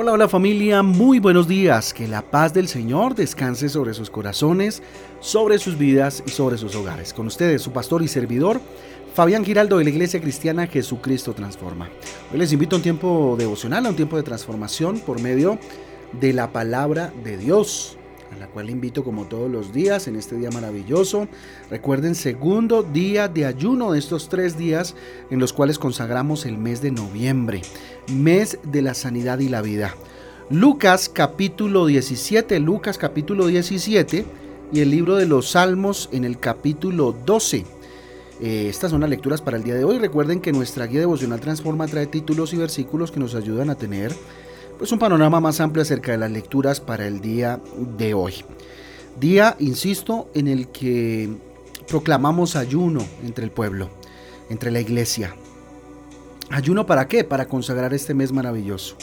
Hola, hola familia, muy buenos días. Que la paz del Señor descanse sobre sus corazones, sobre sus vidas y sobre sus hogares. Con ustedes, su pastor y servidor, Fabián Giraldo de la Iglesia Cristiana Jesucristo Transforma. Hoy les invito a un tiempo devocional, a un tiempo de transformación por medio de la palabra de Dios a la cual invito como todos los días en este día maravilloso. Recuerden, segundo día de ayuno de estos tres días en los cuales consagramos el mes de noviembre, mes de la sanidad y la vida. Lucas capítulo 17, Lucas capítulo 17 y el libro de los Salmos en el capítulo 12. Eh, estas son las lecturas para el día de hoy. Recuerden que nuestra guía devocional Transforma trae títulos y versículos que nos ayudan a tener pues un panorama más amplio acerca de las lecturas para el día de hoy. Día, insisto, en el que proclamamos ayuno entre el pueblo, entre la iglesia. ¿Ayuno para qué? Para consagrar este mes maravilloso.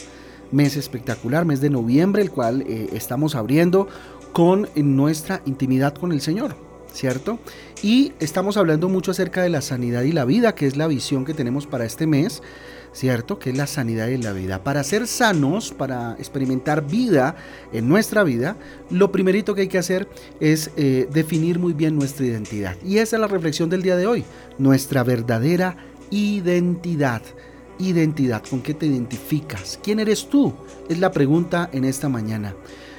Mes espectacular, mes de noviembre, el cual eh, estamos abriendo con nuestra intimidad con el Señor, ¿cierto? Y estamos hablando mucho acerca de la sanidad y la vida, que es la visión que tenemos para este mes ¿cierto? Que es la sanidad de la vida. Para ser sanos, para experimentar vida en nuestra vida, lo primerito que hay que hacer es eh, definir muy bien nuestra identidad. Y esa es la reflexión del día de hoy, nuestra verdadera identidad. Identidad, ¿con qué te identificas? ¿Quién eres tú? Es la pregunta en esta mañana.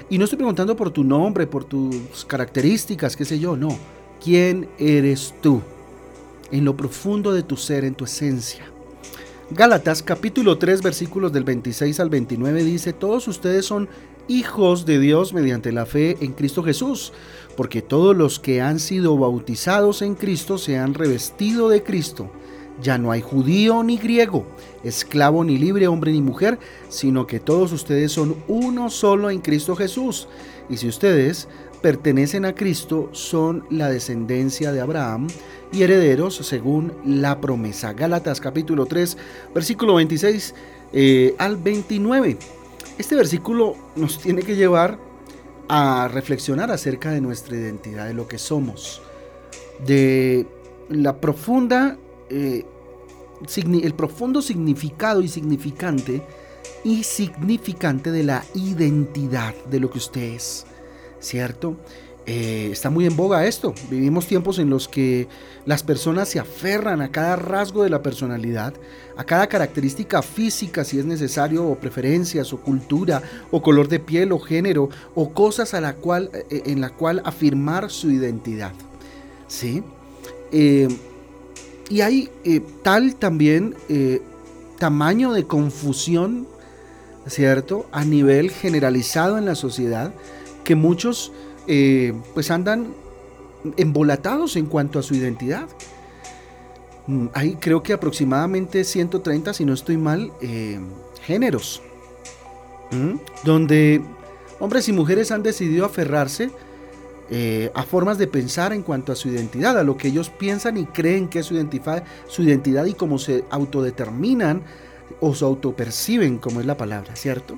Y no estoy preguntando por tu nombre, por tus características, qué sé yo, no. ¿Quién eres tú? En lo profundo de tu ser, en tu esencia. Gálatas capítulo 3 versículos del 26 al 29 dice, todos ustedes son hijos de Dios mediante la fe en Cristo Jesús, porque todos los que han sido bautizados en Cristo se han revestido de Cristo. Ya no hay judío ni griego, esclavo ni libre, hombre ni mujer, sino que todos ustedes son uno solo en Cristo Jesús. Y si ustedes pertenecen a Cristo, son la descendencia de Abraham y herederos según la promesa. Gálatas capítulo 3, versículo 26 eh, al 29. Este versículo nos tiene que llevar a reflexionar acerca de nuestra identidad, de lo que somos, de la profunda, eh, el profundo significado y significante y significante de la identidad de lo que usted es, ¿cierto? Eh, está muy en boga esto. Vivimos tiempos en los que las personas se aferran a cada rasgo de la personalidad, a cada característica física, si es necesario, o preferencias, o cultura, o color de piel, o género, o cosas a la cual, eh, en la cual afirmar su identidad. ¿Sí? Eh, y hay tal también tamaño de confusión, ¿cierto? A nivel generalizado en la sociedad, que muchos eh, pues andan embolatados en cuanto a su identidad. Mm, hay creo que aproximadamente 130, si no estoy mal, eh, géneros, donde hombres y mujeres han decidido aferrarse eh, a formas de pensar en cuanto a su identidad, a lo que ellos piensan y creen que es su, su identidad y cómo se autodeterminan o se autoperciben, como es la palabra, ¿cierto?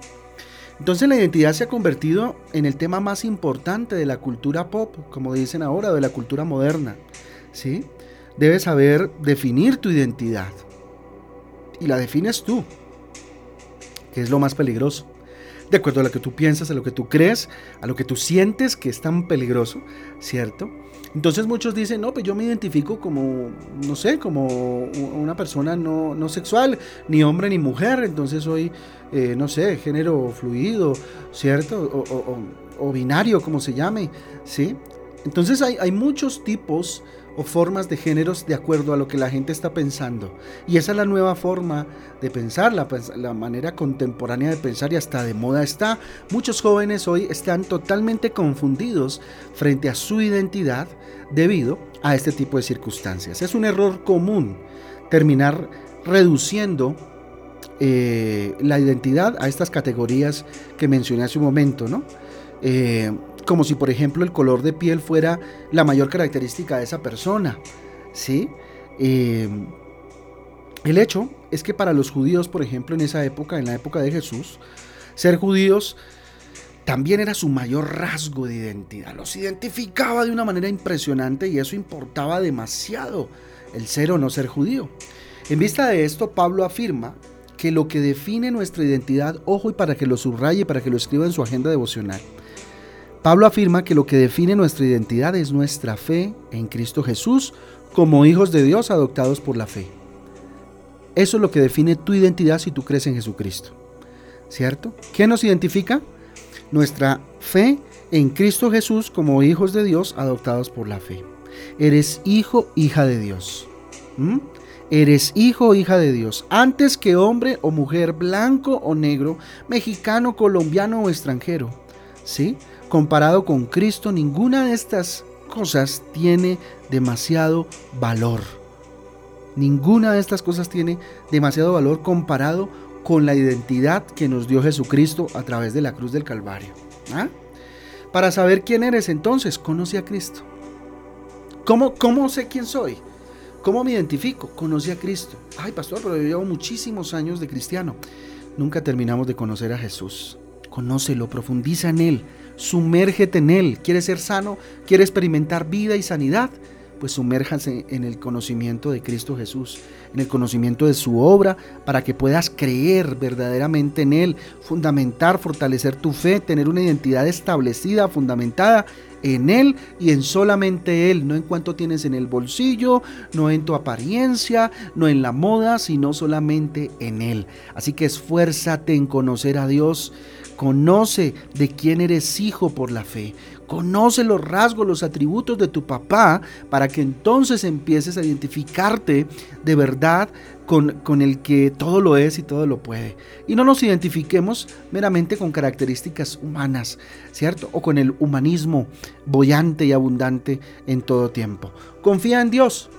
Entonces la identidad se ha convertido en el tema más importante de la cultura pop, como dicen ahora, de la cultura moderna. ¿sí? Debes saber definir tu identidad. Y la defines tú, que es lo más peligroso. De acuerdo a lo que tú piensas, a lo que tú crees, a lo que tú sientes que es tan peligroso, ¿cierto? Entonces muchos dicen, no, pues yo me identifico como, no sé, como una persona no, sexual, ni hombre ni mujer, entonces soy, eh, no sé, género fluido, ¿cierto? O, o, binario, como se llame, ¿sí? Entonces hay, hay muchos tipos o formas de géneros de acuerdo a lo que la gente está pensando. Y esa es la nueva forma de pensar, la, la, manera contemporánea de pensar y hasta de moda está. Muchos jóvenes hoy están totalmente confundidos frente a su identidad debido a este tipo de circunstancias. Es un error común terminar reduciendo eh, la identidad a estas categorías que mencioné hace un momento, ¿no? Eh, como si por ejemplo el color de piel fuera la mayor característica de esa persona. ¿sí? Eh, el hecho es que para los judíos, por ejemplo, en esa época, en la época de Jesús, ser judíos también era su mayor rasgo de identidad. Los identificaba de una manera impresionante y eso importaba demasiado el ser o no ser judío. En vista de esto, Pablo afirma que lo que define nuestra identidad, ojo y para que lo subraye, para que lo escriba en su agenda devocional, Pablo afirma que lo que define nuestra identidad es nuestra fe en Cristo Jesús como hijos de Dios adoptados por la fe. Eso es lo que define tu identidad si tú crees en Jesucristo. ¿Cierto? ¿Qué nos identifica? Nuestra fe en Cristo Jesús como hijos de Dios adoptados por la fe. Eres hijo, hija de Dios. Eres hijo o hija de Dios, antes que hombre o mujer, blanco o negro, mexicano, colombiano o extranjero. ¿Sí? Comparado con Cristo, ninguna de estas cosas tiene demasiado valor. Ninguna de estas cosas tiene demasiado valor comparado con la identidad que nos dio Jesucristo a través de la cruz del Calvario. ¿Ah? Para saber quién eres entonces, conoce a Cristo. ¿Cómo, ¿Cómo sé quién soy? ¿Cómo me identifico? Conocí a Cristo. Ay, pastor, pero yo llevo muchísimos años de cristiano. Nunca terminamos de conocer a Jesús. Conócelo, profundiza en Él, sumérgete en Él. ¿Quieres ser sano? ¿Quieres experimentar vida y sanidad? Pues sumérjase en el conocimiento de Cristo Jesús, en el conocimiento de su obra, para que puedas creer verdaderamente en Él, fundamentar, fortalecer tu fe, tener una identidad establecida, fundamentada en Él y en solamente Él, no en cuanto tienes en el bolsillo, no en tu apariencia, no en la moda, sino solamente en Él. Así que esfuérzate en conocer a Dios. Conoce de quién eres hijo por la fe. Conoce los rasgos, los atributos de tu papá para que entonces empieces a identificarte de verdad con, el que todo lo es y todo lo puede. Y no nos identifiquemos meramente con características humanas, ¿cierto? O con el humanismo bollante y abundante en todo tiempo. Confía en Dios.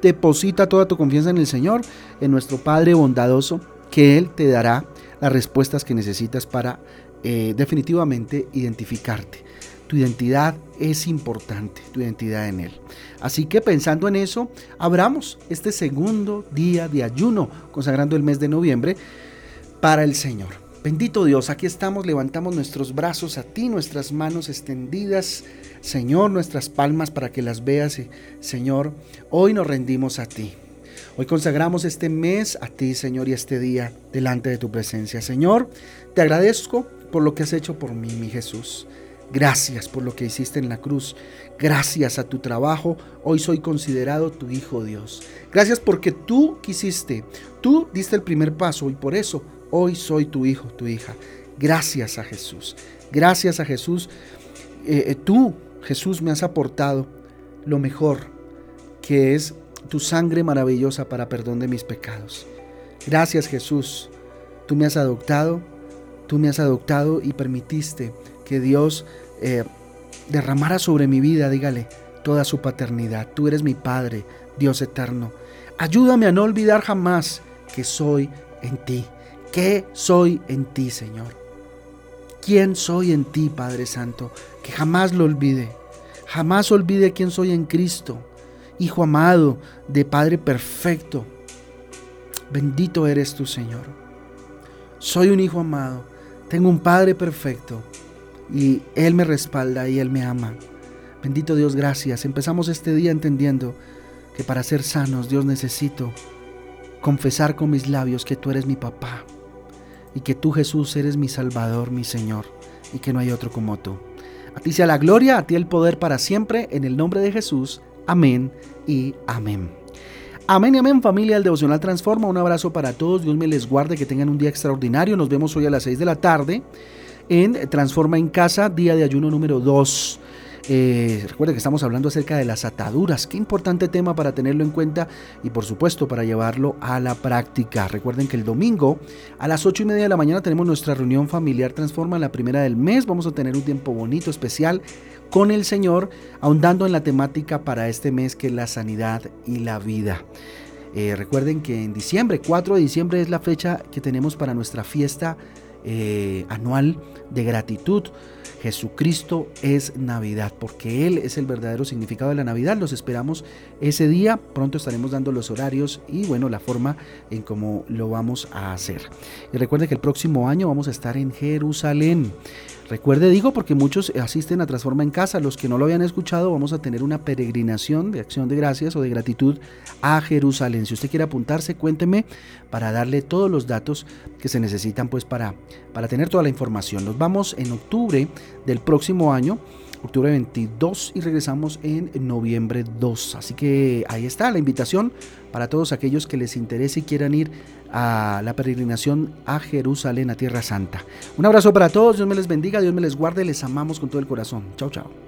Deposita toda tu confianza en el Señor, en nuestro Padre bondadoso, que Él te dará las respuestas que necesitas para eh, definitivamente identificarte. Tu identidad es importante, tu identidad en Él. Así que pensando en eso, abramos este segundo día de ayuno, consagrando el mes de noviembre para el Señor. Bendito Dios, aquí estamos, levantamos nuestros brazos a ti, nuestras manos extendidas, Señor, nuestras palmas para que las veas, Señor. Hoy nos rendimos a ti. Hoy consagramos este mes a ti, Señor, y este día delante de tu presencia. Señor, te agradezco por lo que has hecho por mí, mi Jesús. Gracias por lo que hiciste en la cruz. Gracias a tu trabajo, hoy soy considerado tu hijo Dios. Gracias porque tú quisiste, tú diste el primer paso y por eso hoy soy tu hijo, tu hija. Gracias a Jesús. Gracias a Jesús. Eh, eh, tú, Jesús, me has aportado lo mejor, que es tu sangre maravillosa para perdón de mis pecados. Gracias Jesús. Tú me has adoptado, tú me has adoptado y permitiste que Dios eh, derramara sobre mi vida, dígale, toda su paternidad. Tú eres mi Padre, Dios eterno. Ayúdame a no olvidar jamás que soy en ti. ¿Qué soy en ti, Señor? ¿Quién soy en ti, Padre Santo? Que jamás lo olvide. Jamás olvide quién soy en Cristo. Hijo amado de Padre perfecto. Bendito eres tú, Señor. Soy un hijo amado. Tengo un Padre perfecto y Él me respalda y Él me ama. Bendito Dios, gracias. Empezamos este día entendiendo que para ser sanos, Dios necesito confesar con mis labios que tú eres mi papá y que tú Jesús eres mi Salvador, mi Señor y que no hay otro como tú. A ti sea la gloria, a ti el poder para siempre, en el nombre de Jesús. Amén y amén. Amén y amén familia, el devocional transforma. Un abrazo para todos, Dios me les guarde, que tengan un día extraordinario. Nos vemos hoy a las 6 de la tarde en Transforma en Casa, día de ayuno número 2. Eh, recuerden que estamos hablando acerca de las ataduras. Qué importante tema para tenerlo en cuenta y por supuesto para llevarlo a la práctica. Recuerden que el domingo a las 8 y media de la mañana tenemos nuestra reunión familiar Transforma, la primera del mes. Vamos a tener un tiempo bonito, especial con el Señor, ahondando en la temática para este mes que es la sanidad y la vida. Eh, recuerden que en diciembre, 4 de diciembre es la fecha que tenemos para nuestra fiesta eh, anual de gratitud. Jesucristo es Navidad, porque Él es el verdadero significado de la Navidad. Los esperamos ese día. Pronto estaremos dando los horarios y bueno, la forma en cómo lo vamos a hacer. Y recuerde que el próximo año vamos a estar en Jerusalén. Recuerde, digo, porque muchos asisten a Transforma en Casa. Los que no lo habían escuchado, vamos a tener una peregrinación de acción de gracias o de gratitud a Jerusalén. Si usted quiere apuntarse, cuénteme para darle todos los datos que se necesitan pues para, para tener toda la información. Nos vamos en octubre del próximo año octubre 22 y regresamos en noviembre 2. Así que ahí está la invitación para todos aquellos que les interese y quieran ir a la peregrinación a Jerusalén, a Tierra Santa. Un abrazo para todos, Dios me les bendiga, Dios me les guarde, les amamos con todo el corazón. Chao, chao.